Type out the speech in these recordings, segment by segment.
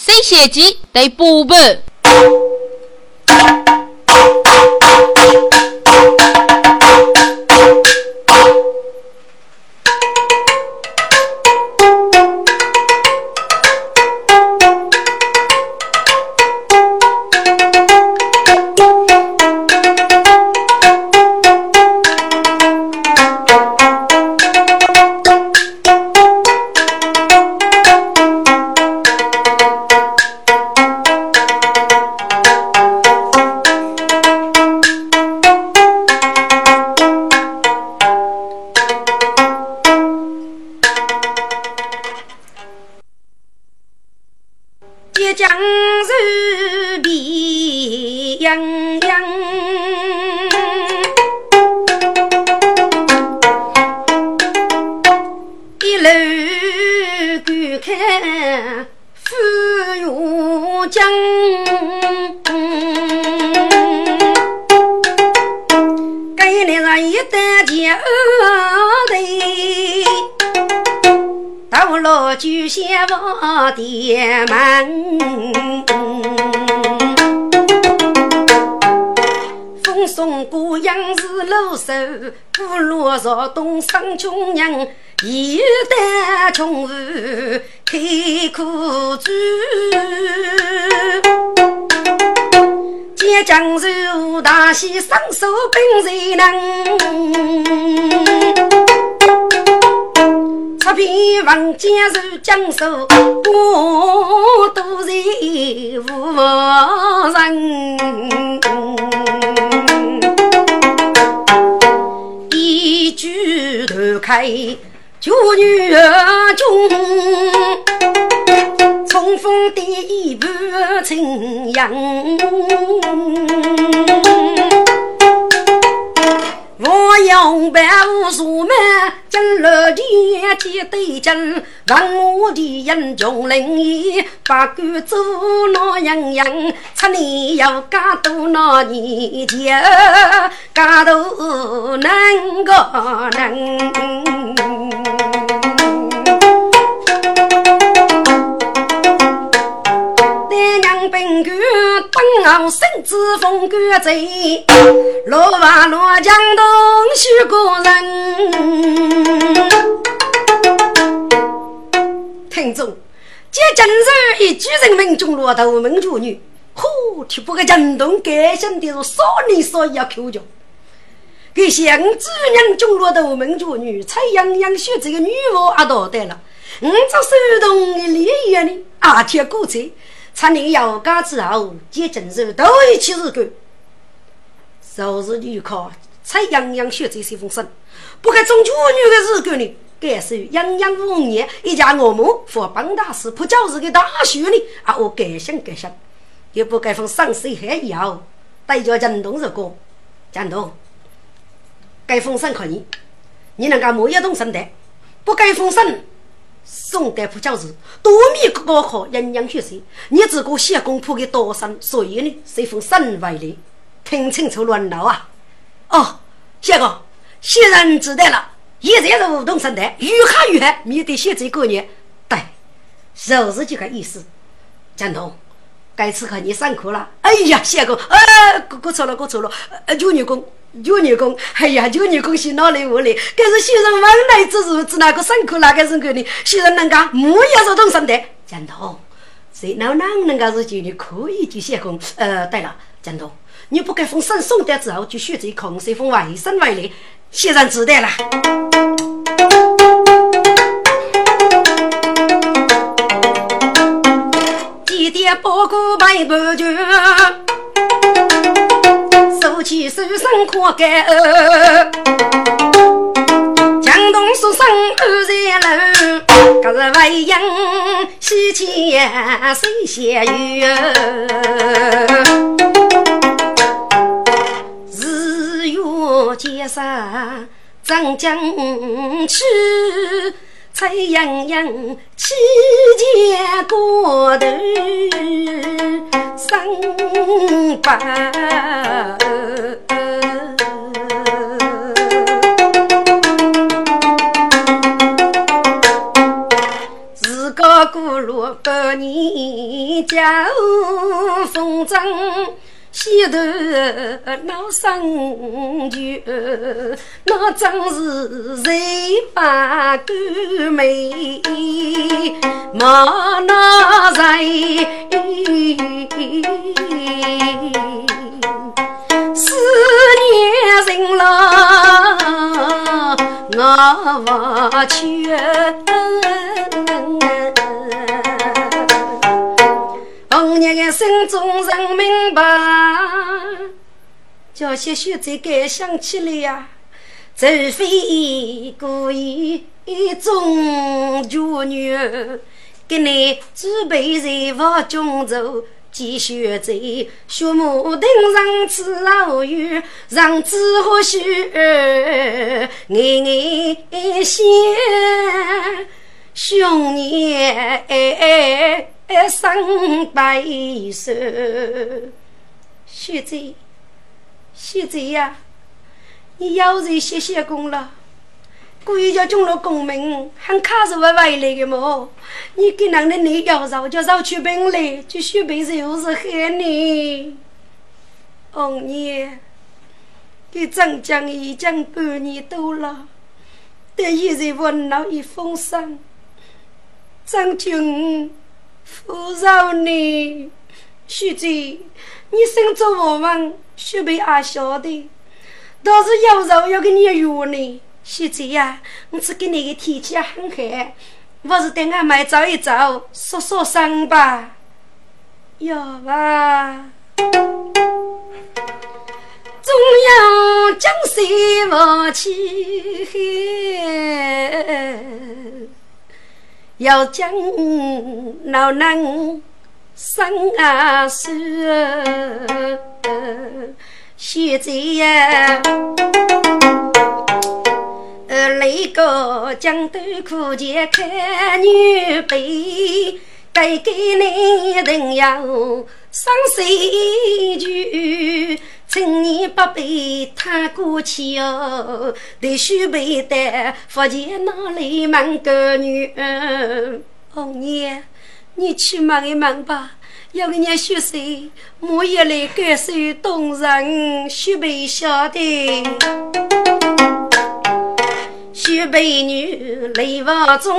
谁写记得补本。人，一担穷饭开苦主，见江州大喜，双手并才能。这边王家如江苏，我都是无人。开九女儿众，冲锋第一步青阳。我用白无数门，金罗天几对金，万我的英雄灵异，八股走那样样，出年要加多那年钱，加多能个能。当身子风干在，落瓦落江东许个人。听众，这今日一举人民中落头门妇女，呼，替不个江东改姓的是少年少爷口角。给乡主人中落头门妇女，才洋洋学这个女娃阿多得了。我这手动的利益呢，阿贴过去。查你要家之后，接正手都一起日干。昨日女考，才洋洋学这些风声，不该中妇女的日干呢？该是洋洋五年，一家我们佛帮大师普教日的大学呢？啊，我改想改想，也不该封上水还要带着震动日过，震动。该封神可以，你能够莫一动身的，不该封神。宋代普教子，多米高考，营养学习，你这个写功夫的多深，所以呢，随封神为例，听清楚乱闹啊！哦，谢哥，写人知道了，现在是梧桐生代，越喊越喊，免得写这个年。对，就是这个意思。江东，该次和你上课了。哎呀，谢哥，呃，过过错了，过错了，呃，求女工。九女工，哎呀，九女工是哪里我来？可是先生往来之日，只那个辛苦那个人个呢？先生能干，木也是同生的。江头，谁能能能够是九女可以去写工？呃，对了，江头，你不该封神送的之后就选择空谁封外省外来？先生知道了。几点报告白不绝？夫妻手上可干，江东书生安在楼，可是外阳西迁谁写语？日月结山张江去。彩洋洋，七节过头生白，自个古路百年叫风筝。西头闹生聚，那真是谁把狗美？莫那谁思念人了，我不去。日的心中人明白，叫些学者该想起来呀，除非故意中绝女，给你准备在房中走，继续在学木凳上吃老鱼，让子和许儿眼眼笑，兄弟。生白首，学姐，学姐呀，你要是谢谢功了，故意叫中了功名，还卡是我回来的么？你给人的你要绕就绕去本来，就学辈子又是害你。哦，你给张江已经半年多了，但依然闻到一风声，张军。扶饶你，徐姐，你生着我们，徐辈阿晓得，倒是有肉要给你约呢。徐姐呀，我只给你个天气很寒，我是带俺们走一走，说说声吧。要吧，总要江西我去。要将老人生啊死，现在呀，呃，那个江东苦节看女背，该给你人要上水去。趁年不被他过去哦，得须备的福建哪里忙个女儿？红娘，你去忙一忙吧，要给人学习，莫也来感受动人，须备晓得。许美女泪房中，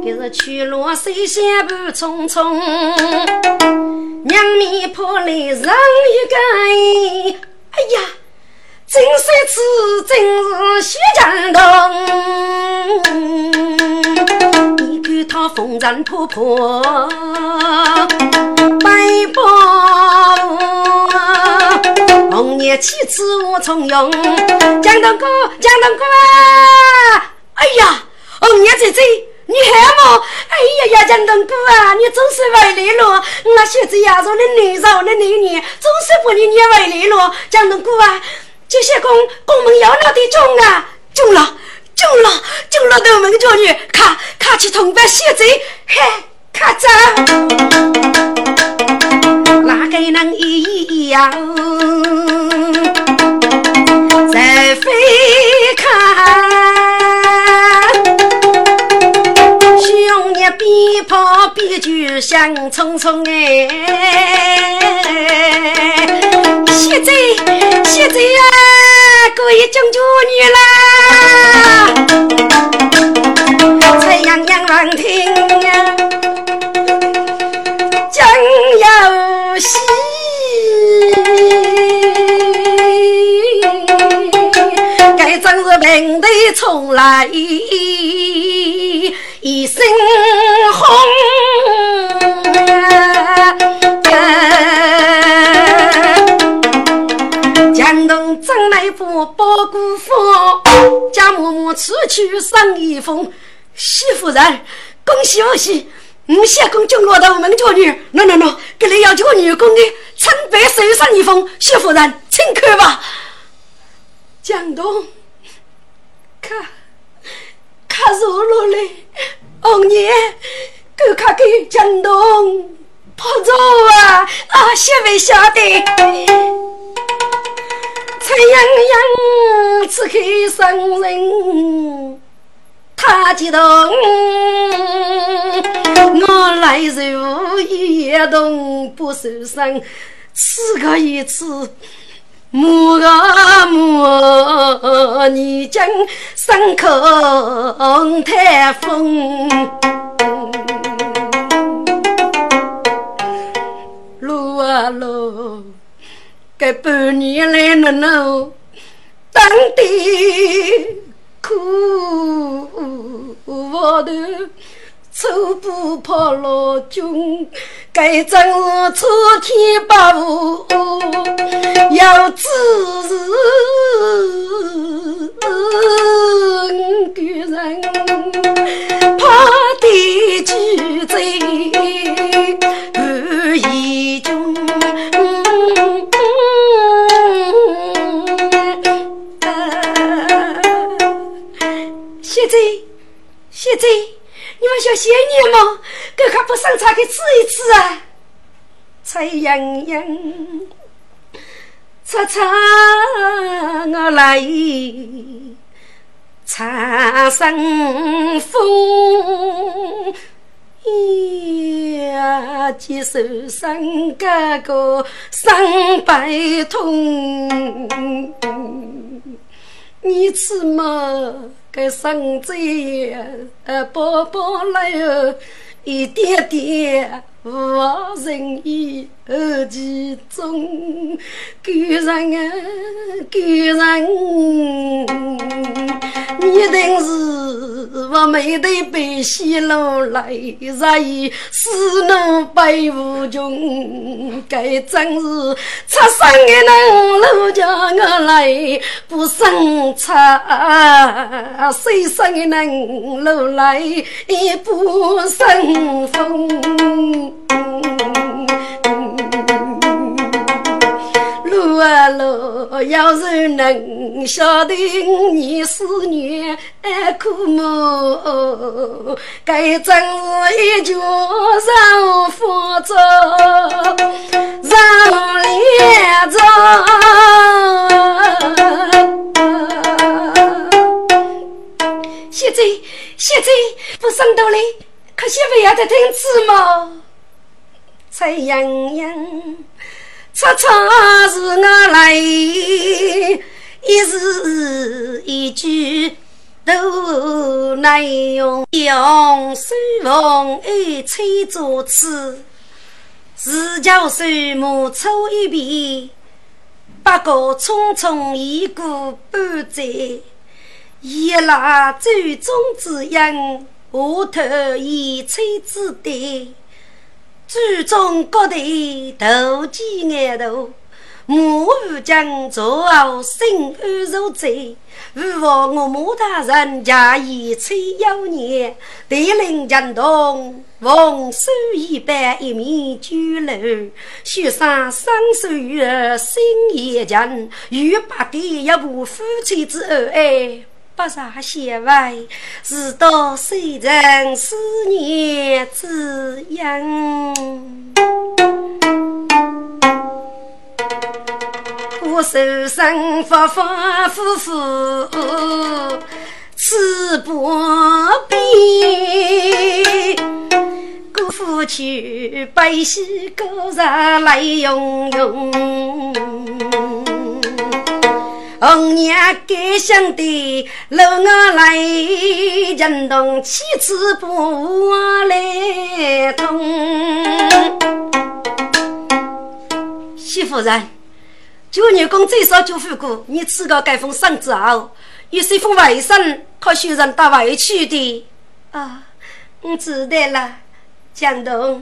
今日去落水仙步匆匆，娘面婆来人一个，哎呀，真是此真是许江东，你看他风尘仆仆，白袍。红颜妻子我重用，江东哥，江东哥啊！哎呀，红颜姐姐，你喊我！哎呀呀，江东哥啊，你总是回来了！我现在牙上的女人，的女人，总是不你撵回来了。江东哥啊，这些公公们要闹的中啊，中了，中了，中了！都门叫女，看，看去同班现在，嘿，看着。哪个能一样？在飞看，兄弟边跑边就想匆匆哎！现在现在啊，可以讲究女啦，才洋洋难听呀。将要真是平地重来一身红。江东正来福包姑父，家嬷嬷出去上一封，媳妇人恭喜恭喜。五相公就落到门叫女，喏喏喏，给你要求女工的称白手上一封，徐夫人，请看吧。江东，看，看热闹嘞！红爷，给看给江东拍照啊！啊，晓不晓得？蔡阳阳，此刻生人。他激动，我我来如一动不受伤，此个一次。母啊母，你将伤口太风。路啊路，这半年来了喏，当地苦我的。走不破老军，该正是苍天八五，要知是个人怕的举罪不义军。现在，现在。你们小仙女吗？哥还不上茶给吃一吃啊！菜洋洋，茶茶我来，茶生风。呀，接受伤哥哥伤百痛，你吃嘛？个生子呃，宝宝来哟，一点点无人意，而其中感人啊，感人！一定是我没得被戏路来，所以死怒悲无穷。该真是出生的人路叫我来，不生出谁生的人路来，不生风。路啊路，要是能晓得你思念苦么？该真是一脚上佛走，上连着。现在现在不上道理，可惜不要再听词么？菜洋洋。常常是我来，一字一句都难用，用手缝一吹作词，自叫手目抽一遍，不过匆匆一过半载，一拉舟中之音，下头一吹之对。祖宗各地斗鸡眼头，母虎将作后心安如贼。勿忘我母大人家以催妖孽，带领江东逢手一般一面酒楼，雪上双手月心也强，欲把给一部夫妻之恩爱。不杀贤外，是道谁人思念之因？我手上反反复复刺波边，姑父去百喜高上来拥拥。红娘该想的，楼我来，人动妻子不来通。媳妇人，九女公最少就富过，你吃个盖封生之后，有谁封外甥，可学人到外去的？啊，我知道了，江东，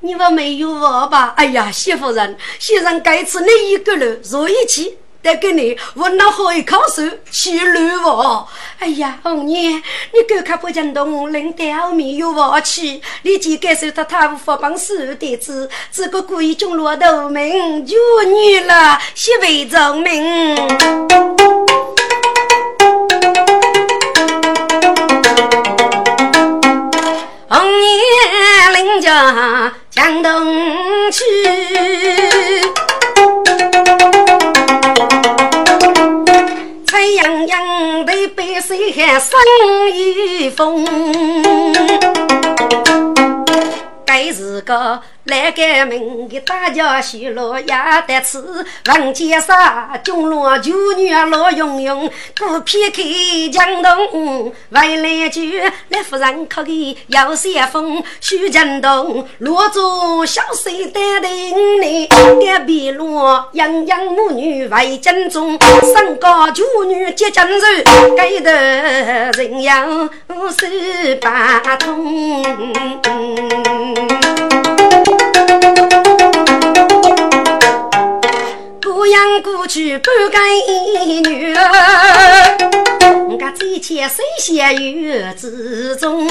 你们没有我吧？哎呀，媳妇人，先生该吃你一个人，坐一起。再给你问了好一口水去乱我。哎呀，红娘，你赶快不讲动，领表面又我去，立即感受到他无法帮手的子，这个故意中落头名就女了，媳为证明。红娘领着江东去。洋的百姓生一风，该是个来改名的大家许落也得吃。王家沙中落九女罗永永，不偏开江东。外来酒来夫人可给要先锋，徐振东落住小水丹顶里，隔壁落洋洋母女为正宗，身高九女结金手，该得人样十八通。孤养孤去不干女儿，我这钱谁先有之中？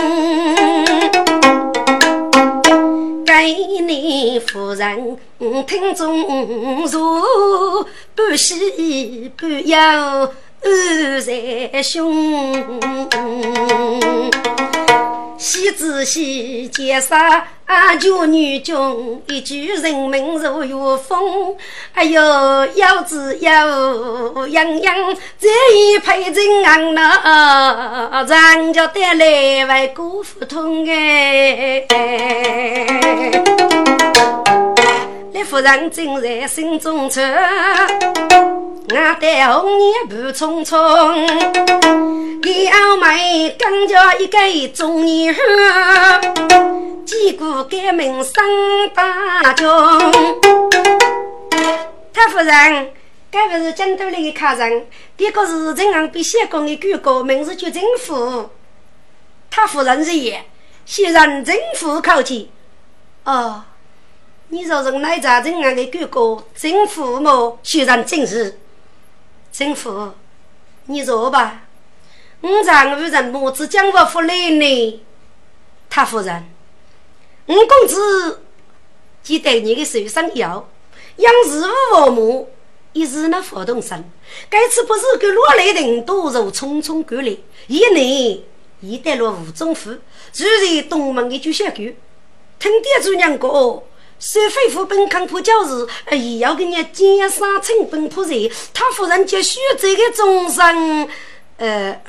该你夫人听中说，不喜不忧二在胸。喜仔细介绍，九女中一句人民如月风。哎呦，腰子腰洋洋，这一配真昂那，咱家带来为姑父痛哎。李夫人正在心中愁。我带红颜步匆匆，二妹刚叫一个中年妇，结果改名上大中。太夫人，该不是京都来的客人？这个是镇上被县公的举高，名字叫政府。太夫人是也，先让政府靠近。哦，你说是哪家镇上的举高？政府么？先让正事。政府，你坐吧。我丈夫人母子将我扶来呢。他夫人，我公子记得你的手上药，养日无父母，一日那活动生。该次不是给落来人多如匆匆赶来，一年一带了吴中府，住在东门的朱小狗，听爹主娘讲。收费府本康普教时，也要给你减少成本铺人。他夫人接续这个终身，呃，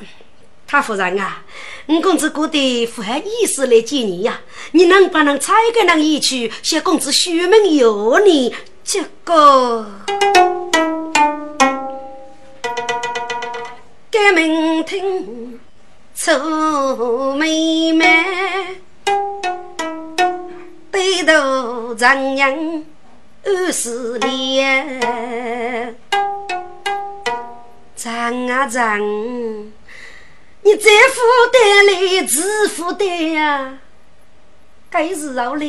他夫人啊，我公子过得符合意思来见你呀。你能不能采个人一去，小公子虚名有你这个？该门听臭妹妹。背头长娘二十年，长啊长，你再负担来自负担呀？该是后来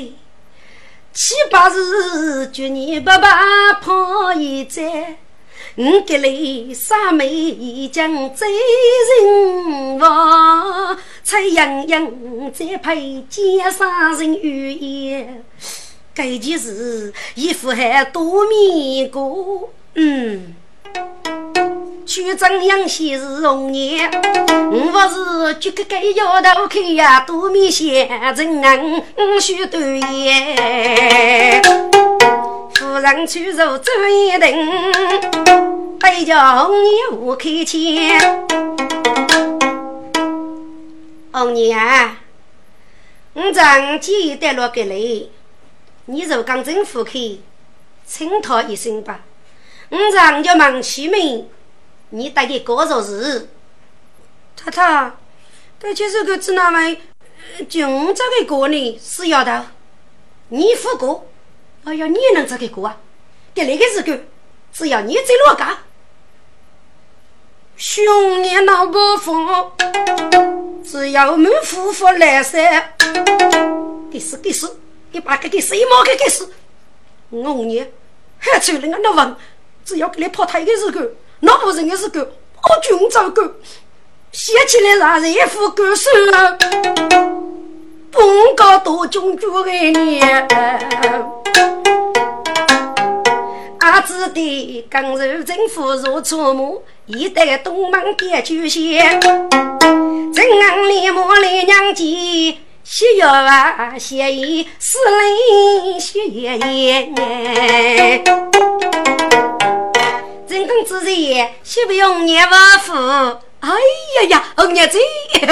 七八日，祝你爸爸跑一载。我给你三妹将真人望，彩洋洋再配江山人语言。这件事一副还多面过，嗯，去正阳先是红颜，我不是就个个摇头看呀，多面先真人许多言。人出入走一等，背着红颜无开钱。红颜，我长记带落给你，你就讲政府去，请他一声吧。我长就忙起名，你带给过着日。太太，这就是个指哪位？就我这个过呢，是丫头，你付过。哎呀，你能这个过啊？给那个日子，只要你在老家，兄弟老不分，只要我们夫妇来噻。给死给死，你把这个谁毛给给死？我你还出来那问，只要给你跑他一个日子，那不人的日子，我军走狗，写起来让人一副狗手，本高多军主的你。阿子的刚柔政府如初暮，一代东门点酒仙。正安里莫来娘亲，喜月啊喜意，四邻喜爷爷。正公子爷，喜不用念万福。哎呀呀，红娘子，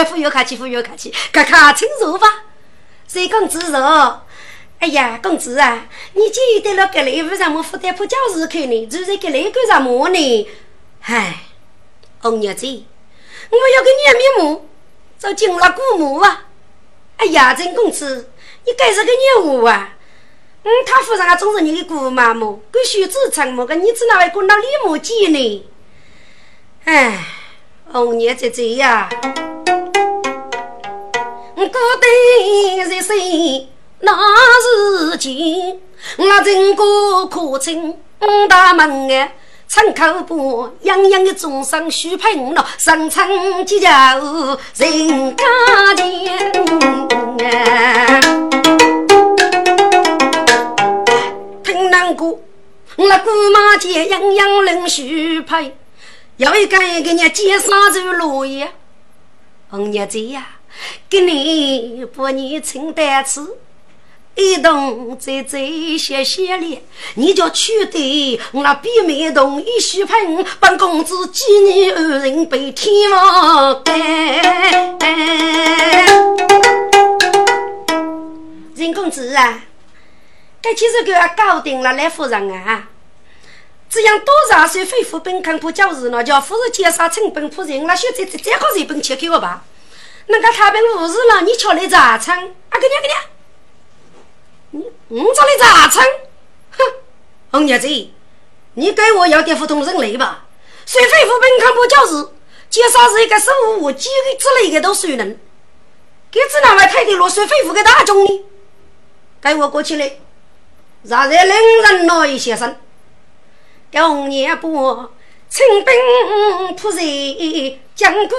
富有客气，富有客气，看看请坐吧。谁公子坐？哎呀，公子啊，你记得了？格雷为什么负担破教室去呢？住在格雷干什么呢？唉，红娘子，我要给你面目，走进了古墓啊！哎呀，陈公子，你该是个牛啊！嗯，他夫人啊，总是你的姑妈么？跟徐子成么？个你只哪位滚到李木姐呢？唉，红娘姐姐呀，孤单一生。那时间，我经过客厅大门哎，窗口不洋洋的钟声许平了，上层几脚人家听难过，我姑妈见洋洋人许配，要一个一个人介绍走路呀，红娘子呀，给你把你请单吃。一动再再歇歇咧，你就取得我那比美动一许盆，本公子几年二人被天王盖。任公子啊，该其实给俺搞定了，来夫人啊，这样多少岁恢复本康普教日呢？叫夫人介绍成本仆人，那现在这这个日本切给我吧。那个他本无事了，你瞧来咋称？啊，给你给你。你找你咋称？哼，红娘子，你给我要点不同人类吧？谁非富本康不教子，介绍是一个手无几个之类的都谁能？给子那位太的落水非富给大众呢？给我过去来，让人领人来一些声。红娘不清兵仆人讲故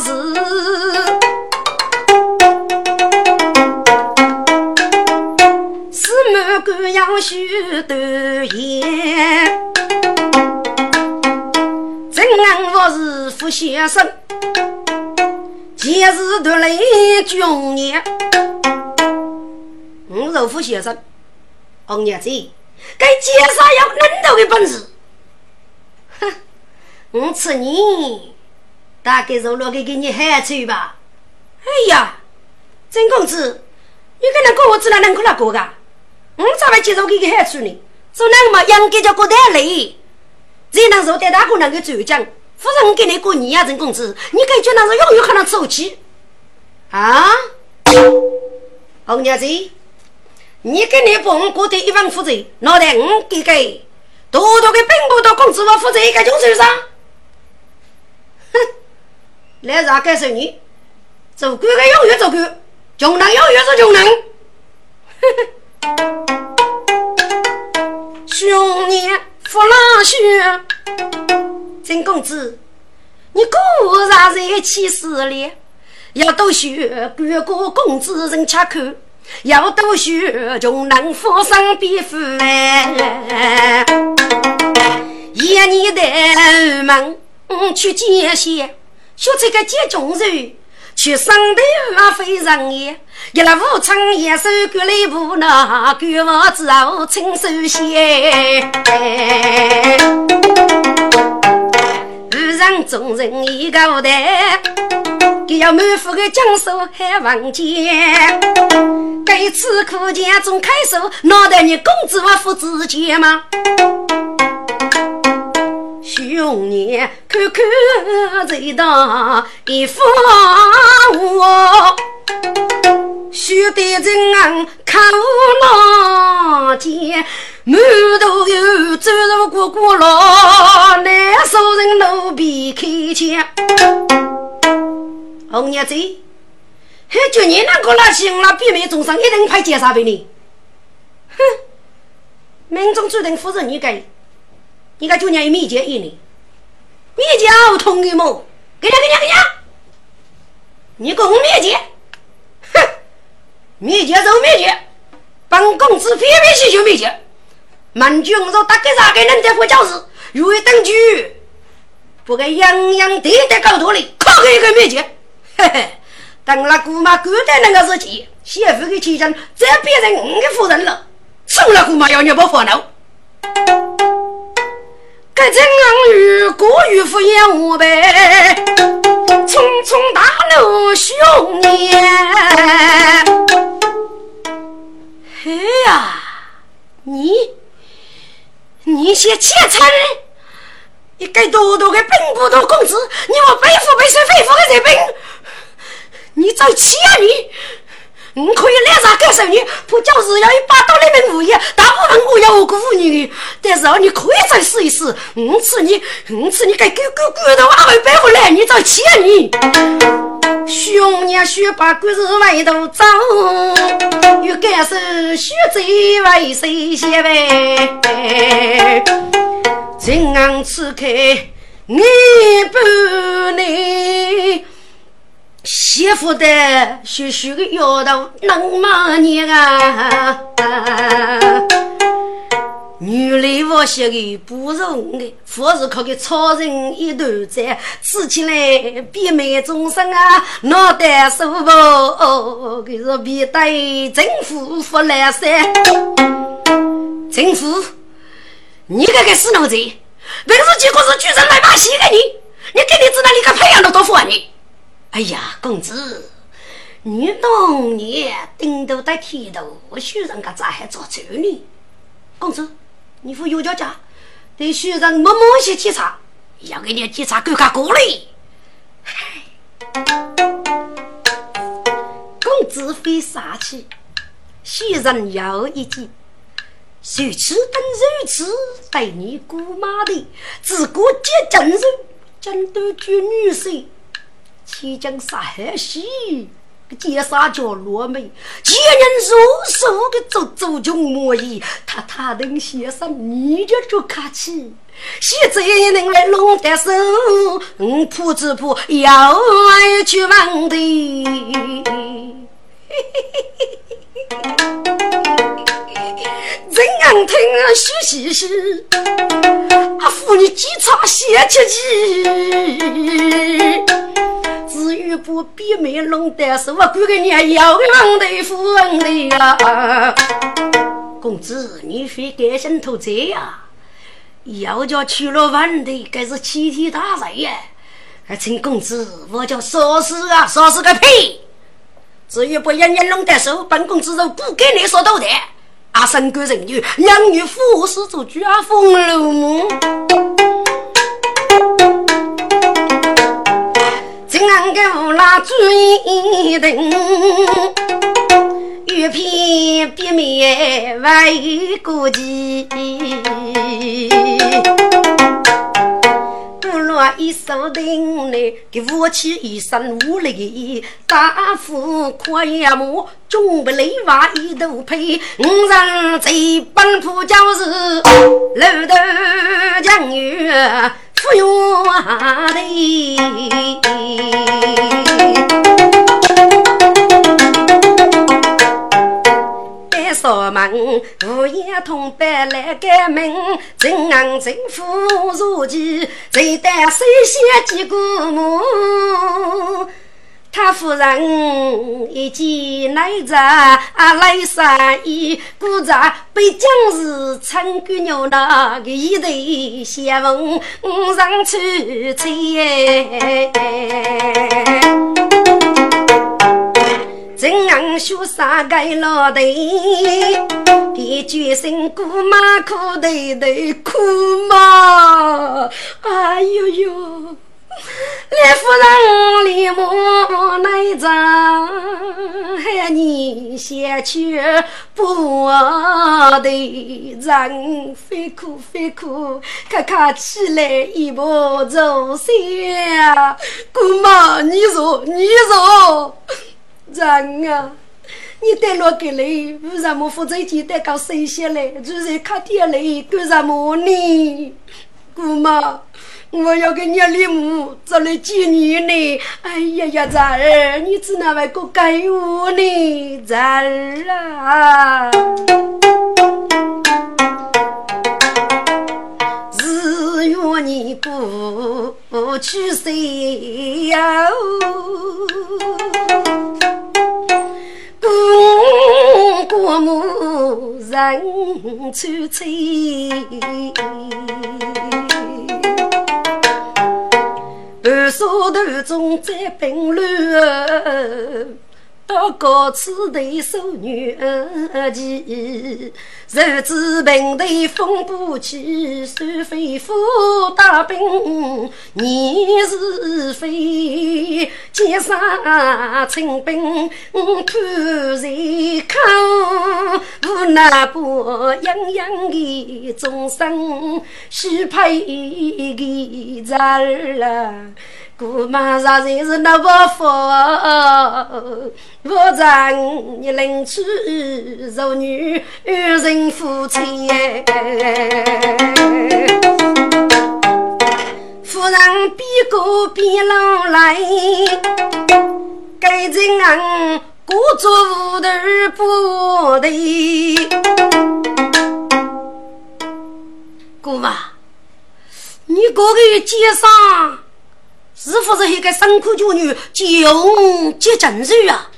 事。四满官样许多言，正安我是副先生，前世读来军年。我是副先生，红娘子，该介绍有能头的本事。哼，我吃你，大概是落给给你害处吧。哎呀，曾公子，你跟那过我自然能过那过噶？我咋会接受给个害处呢？做那么应该叫过得累，才能受得大姑娘的转奖。夫人给你过年呀，郑公子，你感觉那是永远可能走起啊？红娘子，你给你帮过得一万负责，脑袋我给给，多多给本部的工资我负责一个就手上。哼，来啥干什你？做官的永远做官，穷人永远是穷人。呵呵。兄年父老兄，曾公子，你果然在起事了。要多学哥哥公子人吃口，要多学穷人富生变富哎。一年的门去见贤，学这个接中人。去上头啊，非人也！一来武昌也手割了一部那割我之后亲手写。武人众人一个代，给要满腹的江苏还望见。该次苦见总开手，脑袋你公子我父子见吗？兄年看看这道一幅画，须得真昂看那见，满头有走入过过牢，难受人奴婢开腔。红娘子，还叫你那个那行了，闭门终生一定派检察给你。哼，民众注定负责你给。你看，就年一米一一年，米姐好痛的么？给你，给你，给你！你给我米姐，哼！米姐走米姐，本公子偏偏喜欢米姐。满军我说大概啥个人在副教室，如意登举，不该洋洋地的高头里，靠给一个米姐。嘿嘿，等那姑妈过得那个日子，媳妇的气象再变成我的夫人了，送了姑妈要你不烦恼。该怎样与过于敷衍我呗？匆匆大怒凶年，嘿呀，你你先钱财，你给多多的并不多工资，你我背负背水背负的这病，你走起啊你！你可以脸上感受你，不就是要一把刀里面无业，大部分我要我辜负你。但是你可以再试一试，五次你五次你该狗狗骨头还会背回来，你再气你。熊年学把故事外头走，又感受学贼为谁先呗？今晚此刻你不能。媳妇的学学个丫头能骂你啊？女来我学的不容易，佛是靠个超人一头在，吃起来比美众生啊，脑袋舒服哦，可是比对政府服来噻。政府，你这个死脑子，本是结果是举人来把戏的你，你给你子那里个培养了多少你？哎呀，公子，你当年顶头戴剃头，学人家咋还做主呢？公子，你副有家家，对学人默默些检查，要给你检查更加过嘞。嗨公子非杀气，学人要一计，谁吃等如此对你姑妈的，自古皆正人，真都绝女婿。七将杀海西，个奸杀叫罗梅，奸人如数个走走穷模样，他他等先生你就客气，现在能来弄得手，嗯，铺子铺要去忙的，怎样听学习时，阿妇你几场先吃鸡。至于不比美弄得是我管个你要个王的富翁的呀，公子你非甘心投资呀？要叫去了万的，该是齐天大罪呀！还请公子，我叫说事啊，说事个屁！至于不让你弄得手，本公子就不给你说多的。阿生个人女，养女富士做家风流目。俺个乌拉追灯，玉片别面为国际。不落一手灯来，给武器一身无力，大夫可也莫中不雷娃一头配。五人贼本铺就是楼头将月。不用的，别说门，物业通办来开门，镇安政府如今最担心些几个母。他夫人一见来者，来三一，故在被将士称姑娘那个一对相逢上去采。正昂绣纱盖老头，别决心姑妈哭头头哭妈，哎呦呦！来夫人，李母来着，喊你先去不得人，非哭非哭，咔咔起来一步走下。姑妈，你说你说，人啊，你带了个来，为什么负责接待搞谁些来？就是看天来干什么呢？姑妈。我要给你礼物，做了几年呢？哎呀呀，侄儿，你只那位个该我呢，侄儿啊！日月你不去谁呀？过过母人出翠。寒沙头中在冰乱，到高处对手女儿骑，日子平地风不起，山飞虎打兵。你是非，剑杀清兵突然抗，无奈不泱泱的众生，须配个子儿姑妈啥才是那么福？我让你领取做女人夫妻，夫人比哥比老来，该人俺故作无头不对。姑妈，你哥哥街上。是不是一个辛苦妇女用接江水啊？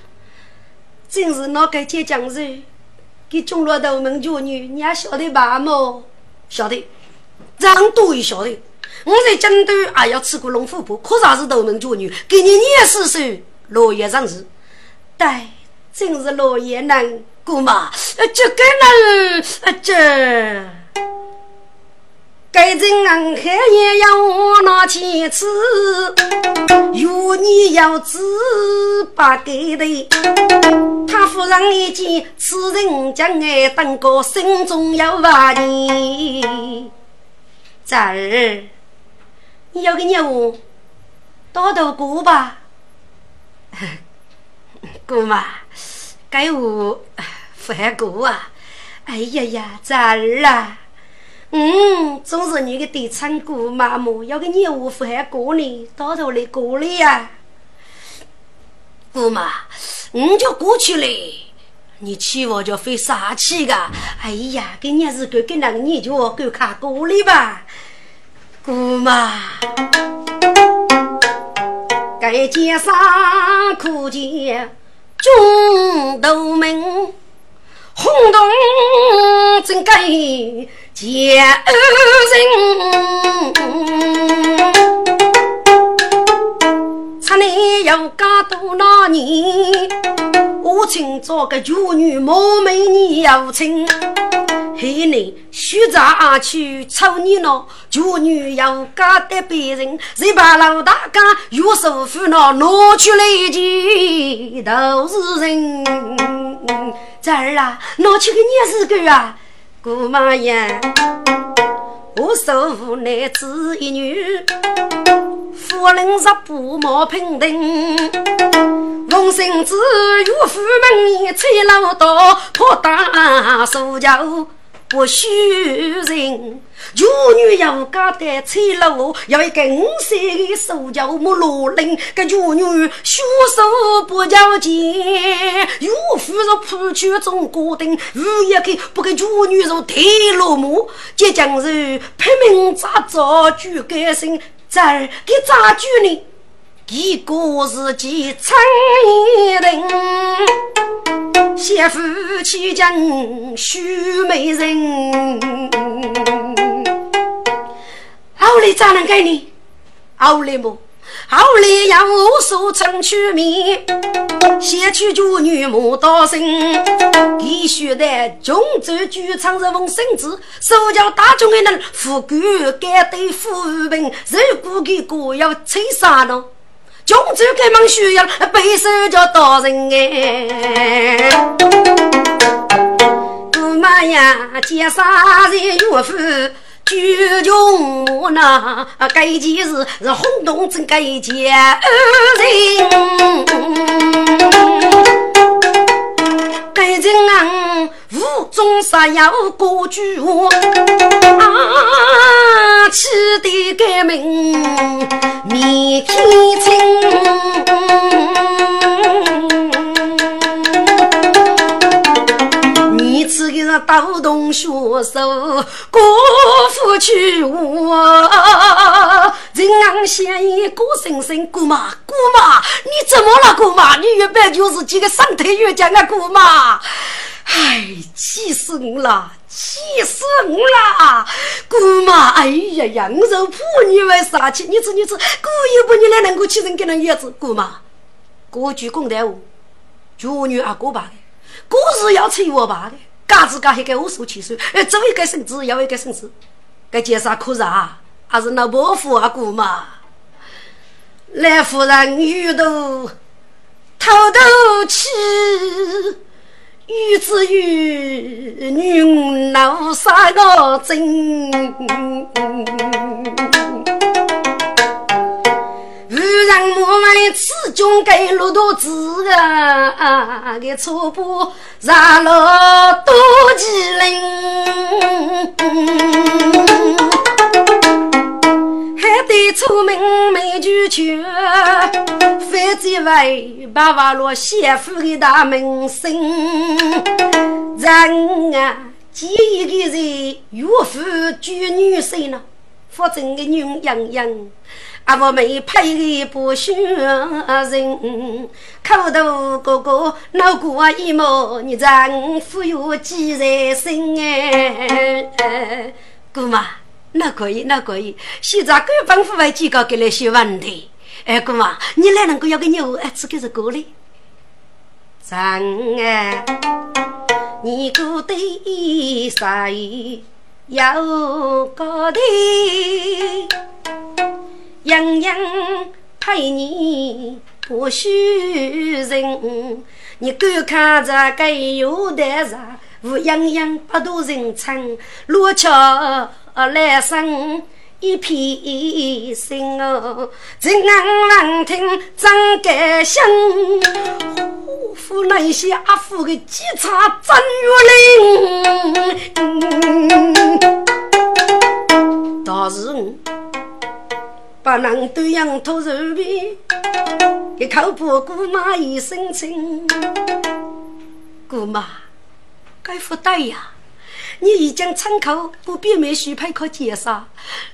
真是那个接江水，给中了头门妇女，你还晓得吧？么？晓得，人多也晓得。我在京都还要吃过龙虎布，可啥是头门妇女？给你念四首落叶上市，对，真是落叶难过嘛。这个呢，这。该人俺还也要拿钱吃，有你要知把给的。他夫人一见此人将爱当个心中有话呢。侄儿，你要个业务，打头过吧。姑妈，该我犯过啊！哎呀呀，侄儿啊！嗯，总是你个地产姑妈么？要个业务不还过呢？到头来过了呀，姑妈，我就过去了。你起我就费啥气个？哎呀，给你是个给那个你就够看过了吧，姑妈。该街上可见中斗门，轰动整个。见人，出来有家多那年，我请做个妇女莫美你有情，黑你虚杂去抽你那妇女有家的别人，谁把老大家有手扶那拿去来钱都是人，这儿啊，拿去个你是个啊。姑妈呀，我受无奈子一女，夫人是不毛平等，奉圣旨岳父门催老道破大手脚。不许人，妇女要嫁得翠楼，要一个五岁的手脚木罗林，个妇女血手不交钱，岳父若破去中国灯，五一个不给妇女若铁罗木，即将是拼命扎造举改心，这儿给咋举呢？一个是几称一人，媳妇妻将许美人。后来咋能给你？后来么？后来要我所成取名，先娶旧女莫道生，必须得中州剧场是奉圣旨，手教大众的人富贵该对富民，如果给国要吹杀呢？穷州开门需要背手叫大人哎，姑妈呀，见啥人岳父举穷我那该件事是轰动整个家人，该人啊。无中杀要过句话，啊，气得革命面天青。刀动血手，国父去我，人昂相依过生生。姑妈，姑妈，你怎么了？姑妈，你原本就是几个上台越讲啊，姑妈。唉，气死我了，气死我了！姑妈，哎呀，羊肉铺你为啥去？你吃你吃，故意不你来能够气人给人叶子。姑妈，过句公道话，妇女阿哥吧的，故事要催我吧的，嘎子嘎还给我说起手，哎，左一个孙子，要一个孙子，该介绍可是啊，还是那伯父阿姑嘛。来夫人遇到偷偷去，与子与女闹三个真。让我们此中给路多子啊，给初步让了多几人，还得出门没拒绝，反正为把瓦罗媳妇的大门生，人啊，几个人岳父娶女婿呢，福正的女洋洋。阿我没配的不选人，口头哥哥闹过一毛，你丈夫有几在身哎？姑妈，那可以，那可以。现在各帮夫为几个给来些问题。哎，姑妈，你来能够要个牛，哎，这个是过来。丈哎，你过得谁有高低？样样配你不许人，你观看这个有的人，无样样不多人称，罗桥来生一片心哦，人人。听真感心，呼那些阿虎的机场真月灵，倒是不能对羊驼肉皮，给靠谱姑妈一生情。姑妈，该不对呀！你已经参考不必没许配可介绍，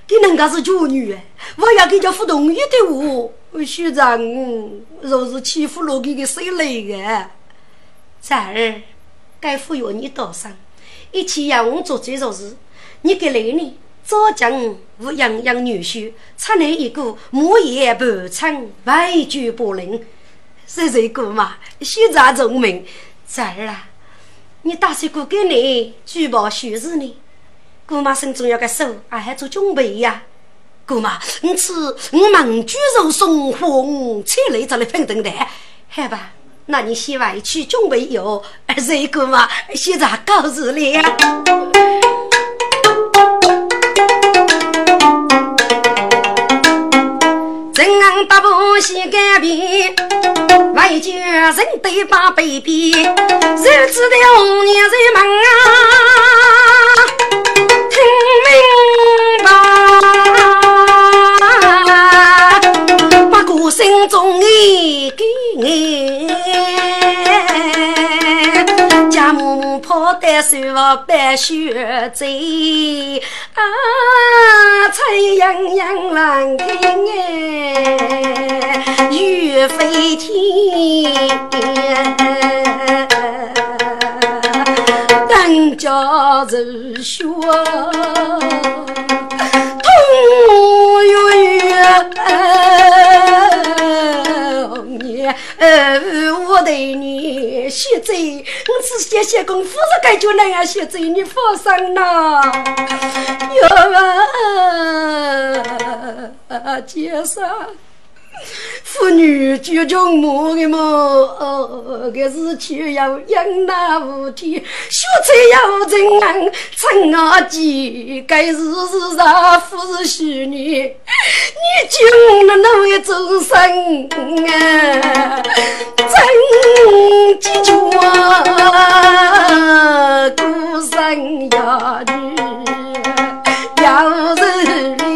给人家是处女哎，我要给叫不同意的话，学长若是欺负了给个谁来的？崽儿，该服要你多少？一起让我做这种事，你给来呢？早将无养养女婿，出来一个木言不称，外举不灵，是谁姑妈？虚杂聪明，侄儿啊，你打算过给你举报虚实呢？姑妈心中要个数，还做准备呀？姑妈，你吃我忙猪肉送红，车来这里平等的，好吧？那你先回去准备哟。谁姑妈，现在告辞了。大步先改变，为救人得把百变。日子的红娘在门啊，听明白，把歌声中意给爱，家母跑得手白雪醉。啊，彩洋洋蓝天哎，雨飞天，等家人雪，痛月月，我对你谢罪，我只谢谢功夫，是感觉那样谢罪，你放心呐。哟啊，介绍。妇女举重木的么？哦，个是去要养那无天，学车要真安，趁阿姐，该是是啥夫是虚女？你救了那位众生啊，真记住啊，孤身呀女，要是你。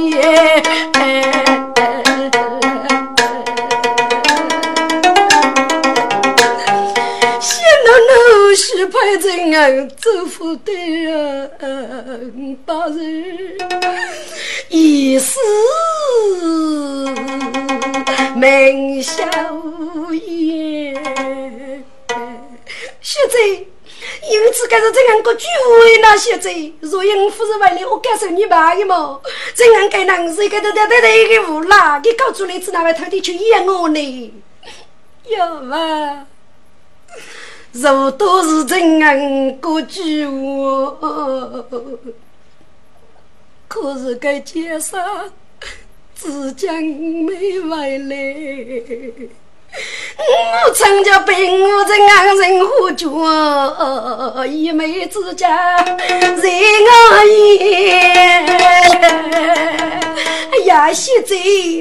许派真啊，祝福的啊，大人，一世名笑颜。现在，因此该是这样个聚会呢？现在，若因夫人为了我感受你爸的嘛，这样该人是一个得得得一个无赖，你搞出来是哪位特地去演我呢？有吗？如都是真恩过句话，可是该街上只将没回来。我曾经被我这爱人呼叫，一妹之家在我眼。哎呀，现在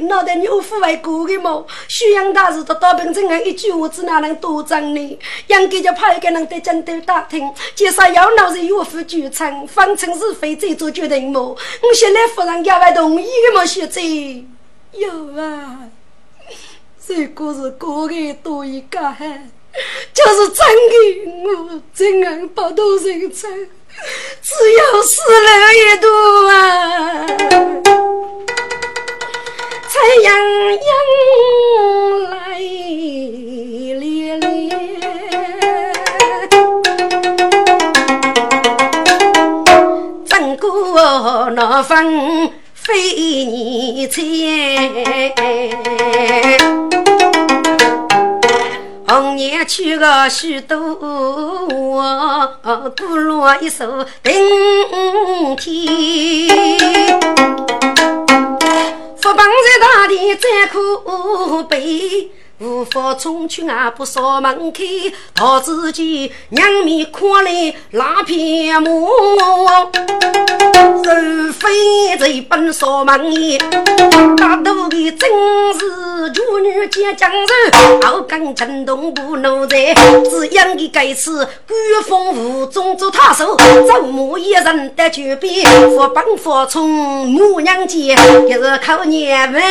脑袋牛夫为过的么？宣阳大事都到本镇啊，一句话只哪能多张呢？应该就派一个人在江头打听，介绍要闹人岳父举称，方程是非再做决定么？我现在夫人家会同意的么？现在有啊。这个是过个多一个，就是真的，我真爱不到人生，只有死了一度啊！太阳阳来烈烈，争过那风。非你猜，红颜娶个许多，孤落一首顶天。福邦在大地再苦悲。无法冲去啊，不扫门口，桃子见娘面看来拉片木，人非贼本扫门也，大肚的正是妇女见江人，好刚震动不奴才，只因的该次官风无中做他手，周母一人得绝边，福邦福冲母娘家，一日靠年万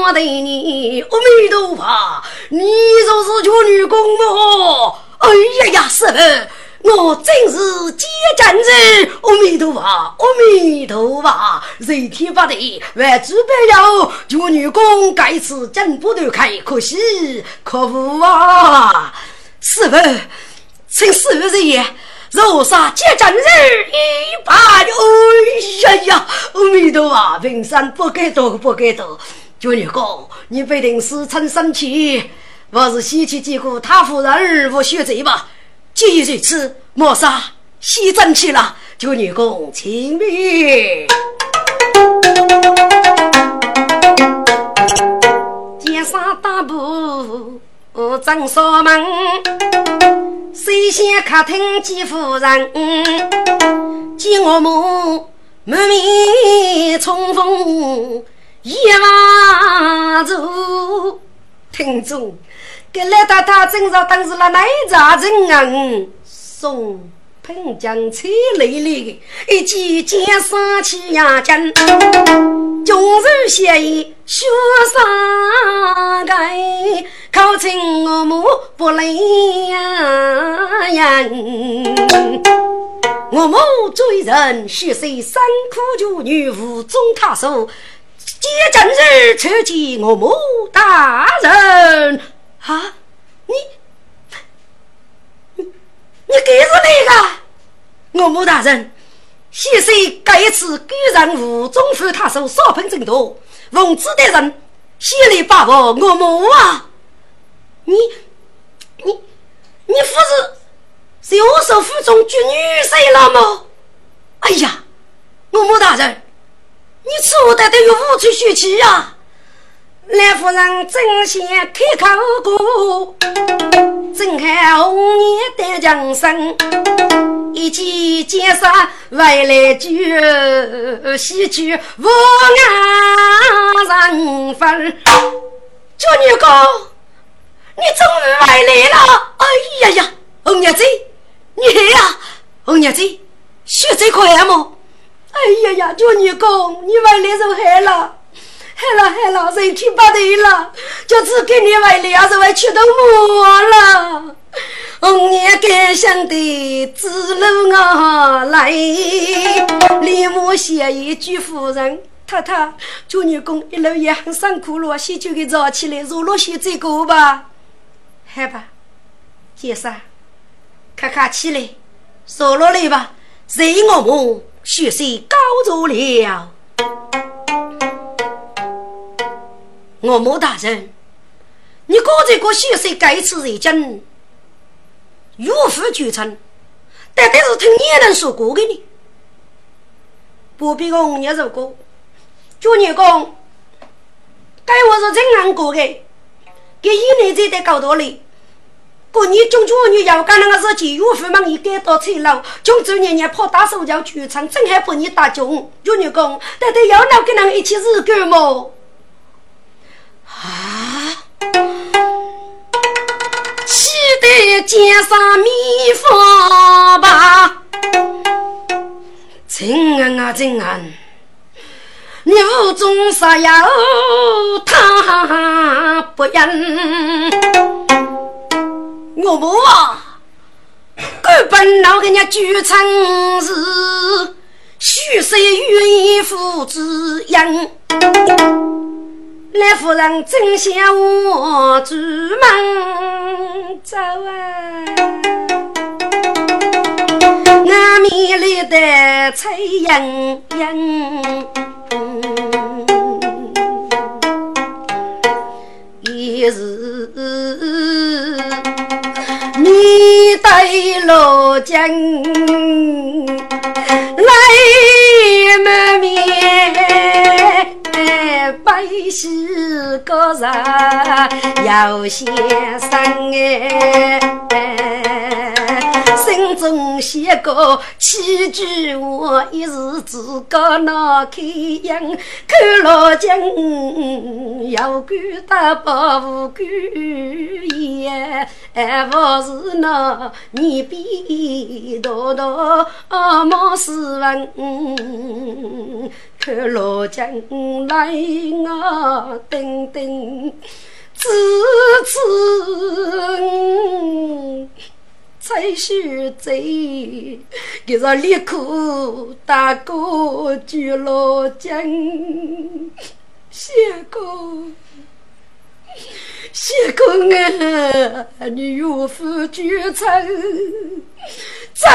我对你阿弥陀佛。你就是求女公么？哎呀呀，师傅，我真是接站人。阿弥陀佛，阿弥陀佛，人天不对，万主不要求女公，该次真不得开，可惜可恶啊！师傅，请师傅人言，若杀接战人一把，哎呀呀，阿弥陀佛，平生不该多，不该多。九女公，你必定是趁生气，我是先去见过他夫人我学贼吧。既已如此，莫杀，先争气了。九女公，请命。肩上大步正锁门，谁先客厅见夫人？见我母满面春风。一万走，听众，给来大他正着当时那奶茶人啊，送喷江车来的，一骑肩上起牙尖，终日写意学上盖，考成我母不累呀呀。我母追人，血色三苦九女无中他手。接正日出见我母大人啊！你你你给是哪个？我母大人，先生这一次居然无中犯他手，少喷真多，奉旨的人先来把握我母啊！你你你不是是我手府中举女婿了吗？哎呀，我母大人。你错的都有无处说起呀！来夫人正先开口过，睁开红颜带江声，一骑剑杀外来句，西去无岸人分。九女公，你终于回来了！哎呀呀，红娘子，你来呀！红娘子，血这快么？哎呀呀！叫你公，你回来就害了，害了害了，人天不对了，就只给你回来，还是会吃到我了。红颜该想的指路我来，立马写一句夫人太太，叫你公一路也很辛苦了，先就给早起来，入落先再过吧。好吧，先生，快快起来，坐落来吧，随我母。血色高足了，我母大人，你刚才个血色该次已经岳父举称，但但是听你人说过的呢。不必讲你如果，就你讲，该我是怎样过的？给一年在在搞道理。过年中秋女要干那个事情，岳父忙一赶到翠楼，中秋年年跑大手叫剧场，正还把你打中。就你讲，但得要那跟人一起日干么？啊！期待见上米饭吧，亲恩啊亲恩，你无中啥有他不应。我母啊，根本老给人家举成是虚岁与父之恩。来夫人真想我出门走啊，我面里的彩莹莹，一是你带罗江泪满面。悲喜个人要先生哎，写个七句话，一时自个脑开眼，看老将要管得保护管严，不是那你比多多莫斯文。看老将来啊，等等，支持才须走，给他立刻打过去老将，谢公，谢公啊，你岳父举城。真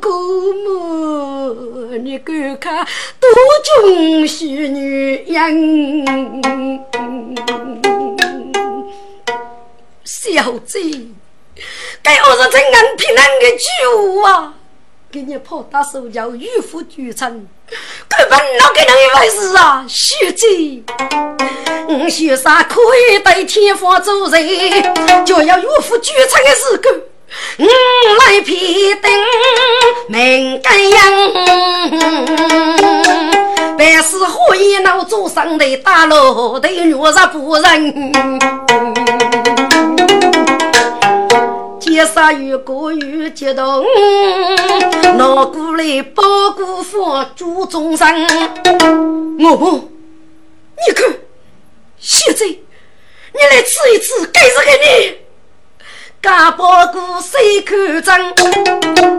姑母，你看看多忠秀女人，小子，该我是怎样骗人的酒啊？给你跑大手脚，迂腐举成，根本哪给人一回事啊？小子，我学啥可以对天法做人，就要迂腐举成的时候。我来皮灯明根阳，百事可以闹做上的大路的若是不人，接杀与过于激动，拿过来包谷佛祝众生。我不，你看，现在你来吃一吃，该是给你。家宝姑谁看真？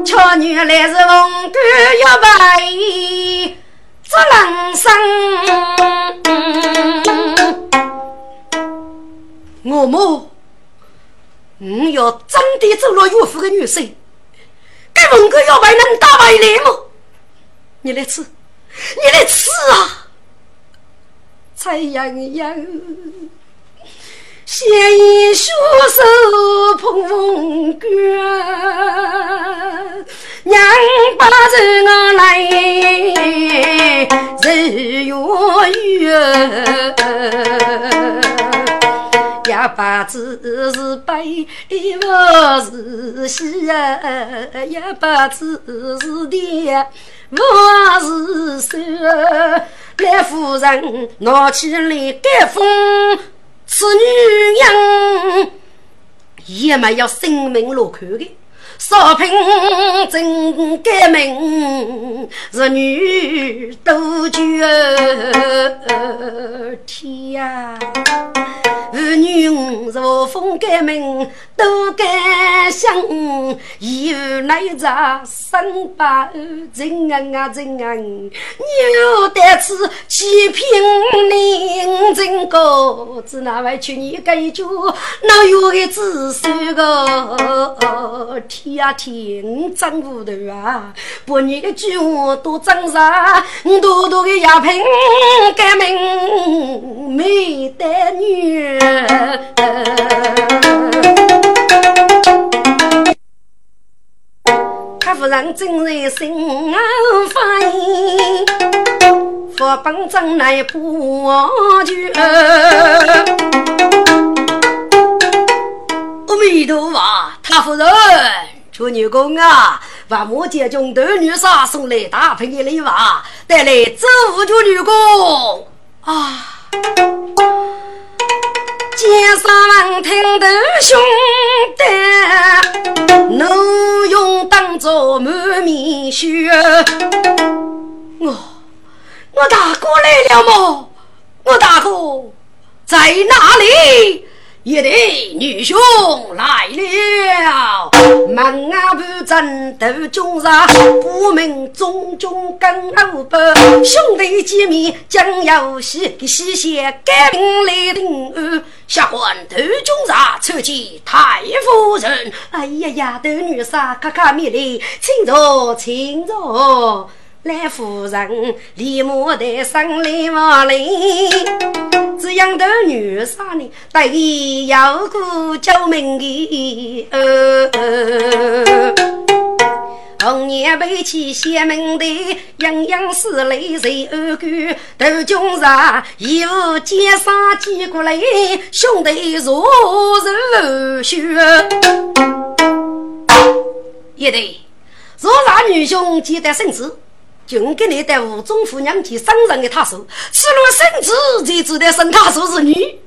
巧女来是龙冠玉白，做人生。我母，你要真的做了岳父的女婿，该龙冠玉白能打败你吗？你来吃，你来吃啊！蔡洋洋。写一书手捧风卷，娘把人我来日月月，也把子是悲不是喜呀，也把子是甜不是酸。来夫人拿起来盖风。此女人也没有生命落口的，少平真改名，日女多绝天呀。儿女若风改名，都该想，以后来在生把真啊啊真啊！牛得吃七品令真高，只那外去你个一句，那有个子孙个？天呀天，真糊涂啊！不你一句话多真实，多多的鸦片改名没得女。他夫人正在心烦，佛帮正来不绝。阿弥陀佛，他夫人，楚女公啊，把我家中的女婿送来大盆的礼物，带来祝福楚女公啊。见上闻听的兄弟，怒用当作满面血。我我大哥来了么？我大哥在哪里？一对女兄来了，门外不争斗中杀，我们中中跟后辈兄弟见面讲游戏，西县改名来定下官斗中杀，参见太夫人。哎呀呀，斗女杀，卡卡米丽，请坐，请坐。来夫人，立马带上来嘛来，这样的女婿呢，得要顾救命的。红颜背起仙门的，样样是泪水二哥，头中上义务肩上接过来，兄弟如如血。一对，若让女兄记得生死。就给你带吴中富娘去生人的他说，吃了生子才知道生他说是女。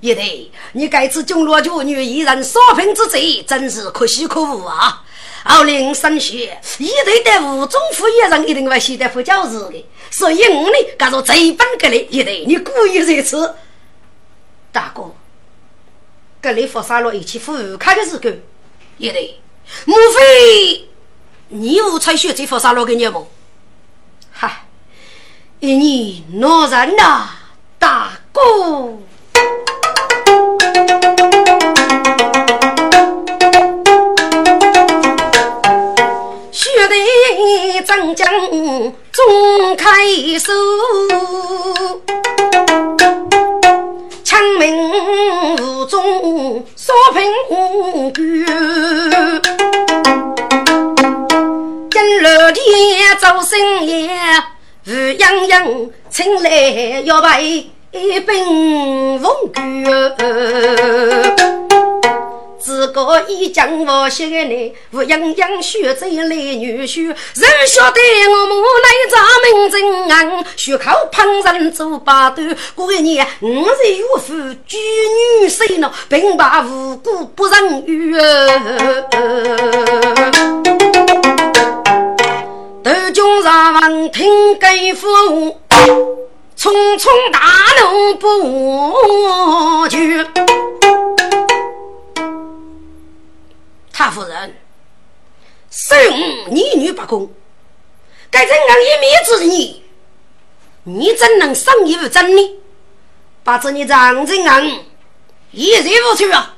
也对，你该次中落九女一人少贫之罪，真是可喜可恶啊！后令升学，一对带吴中富一人一定会写得不教日的，所以我呢，干着最本给你一对，你故意如此。大哥，跟你佛沙罗一起赴开的时候，也对，莫非你无才学这佛沙罗给你吗？一你哪人呐，大哥？学得张将中开手，枪名无中少平跟老天做生意，吴洋洋请来要拜一本文卷。自个一将我写来，吴洋洋学这来女婿，人晓得我母来咱们正安，学口旁人做把端。过一年五十有夫举女婿呢，并把无辜不仁于。军上闻听该父，匆匆大怒不绝。大夫人，生你女不公，该怎样一面之你，你怎能生一不真呢？把这你张真安一日无去啊！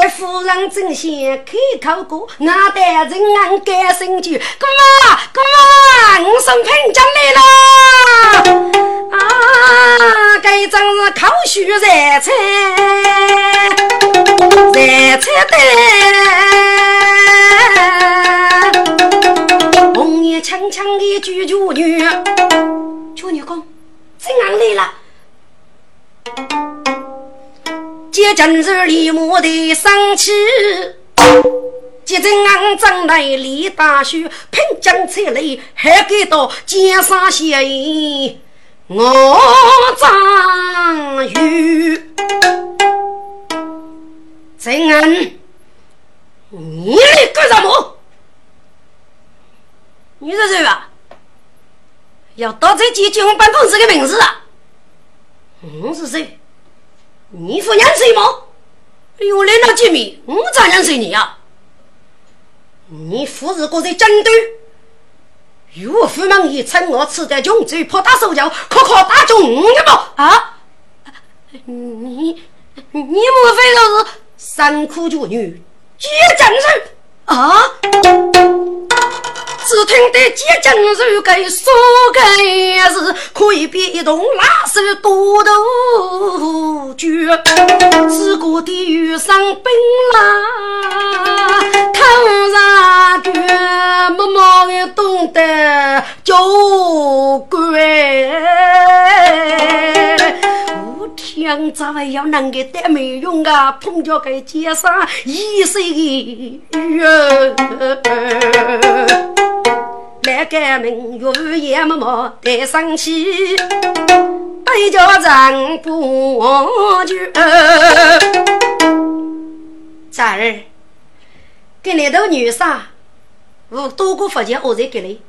该夫人正先开口过，我带人安改身句，哥啊哥啊，我送聘将来了啊！该真是口须热菜，热菜的，接正日里莫的生气，接正安正来李大叔，拼将出来还给到肩上写我张玉。正安，你来干什么？你是谁啊？要到这结婚办公室的名字啊？我是谁？你不认识吗？我来了见面，我咋认识你呀？你父子过在针对，岳父们也趁我吃的穷，嘴破大手脚，可可打中的不？啊？你你莫非就是三苦绝女结正事啊？只听得几将如给说个是可以变动拉手多头脚，自古的遇上兵啦，头上卷，默默的懂得教官。我天，咋还要能给带没用啊？碰着个街上一岁雨。来个明月夜默默带上去，背着丈夫去。咋儿？给那头女婿，我多过福建，我再给你。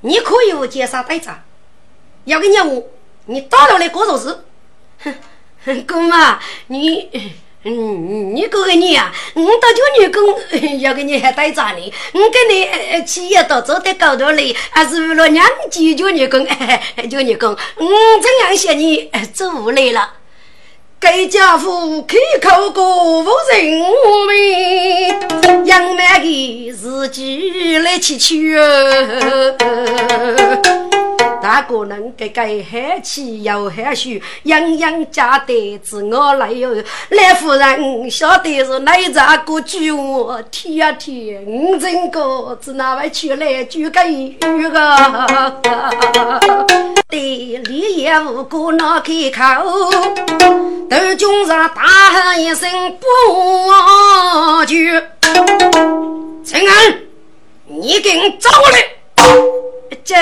你可以我介绍对着，要给你我，你到头来过做事。哼，姑妈，你。嗯，你哥哥你呀，我到叫你公要给你还带账呢。我跟你企业都走在高头里，还是为了娘几叫 你公，叫你公。嗯，这样些你走无来了。给家父开口过无人问，养满的自己来祈求。大哥能给个海气又海虚，样样家得自我来哟。来夫人晓得是哪咋个句话？天天真个子哪位去来就个一个？对，立业无辜闹开口，头军上大喊一声不就，陈安，你给我找过来，这。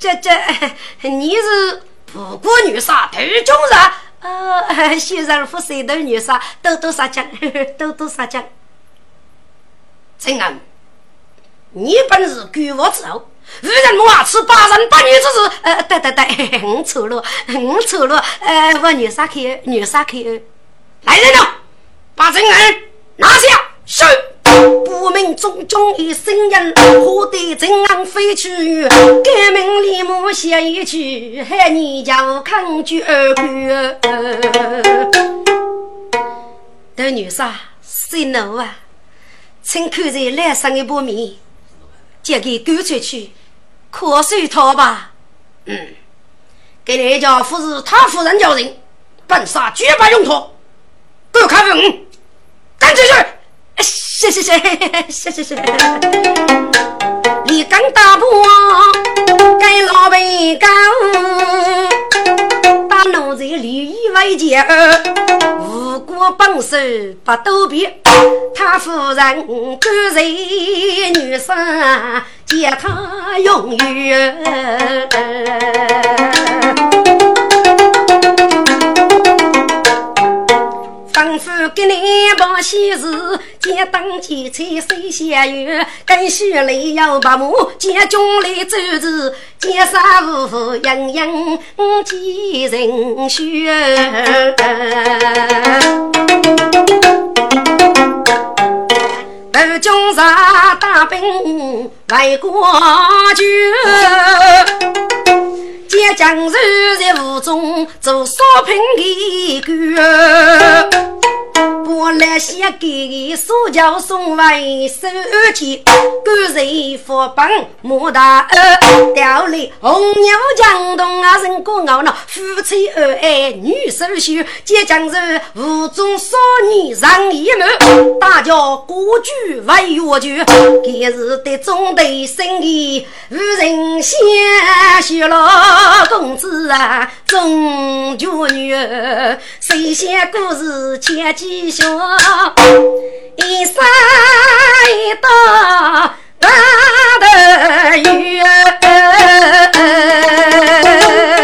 这这，你是不过女婿，头中人。呃，先生夫谁的女婿，多多撒娇，多多撒娇。陈安，你本是官府之后，无人莫吃八人八女之事。呃，对对对，我错了，我错了。呃，我女婿去，女婿去。来人了，把陈安拿下。是。不明种种的声音，何得正昂飞去？革命立马写一句，害你家抗拒而归。大女婿，谁怒啊？请看在来上一把面，交给狗出去，可算他吧。嗯，给你家夫是他夫人叫人，本杀绝不用错。给我看分，赶紧去。谢谢谢谢谢谢谢！立刚大破，给老板讲，把奴才利益为奸，无辜本手不斗别，他夫人甘在女生见他永远。给你办喜事，见当见菜谁相约？跟须来要把母，见军来走子，见杀无福，样样见人血。二军上大兵来过军。见江水在雾中做烧瓶的歌，我来先给苏家送为手机，官人福帮莫大二，调来红牛江东啊人过熬闹，夫妻恩爱女手秀，见江水雾中少年上一路，大家歌剧为乐剧，今日的中队生意无人先学了。公子啊，中娇女，谁写故事千一想，一想，一到大头。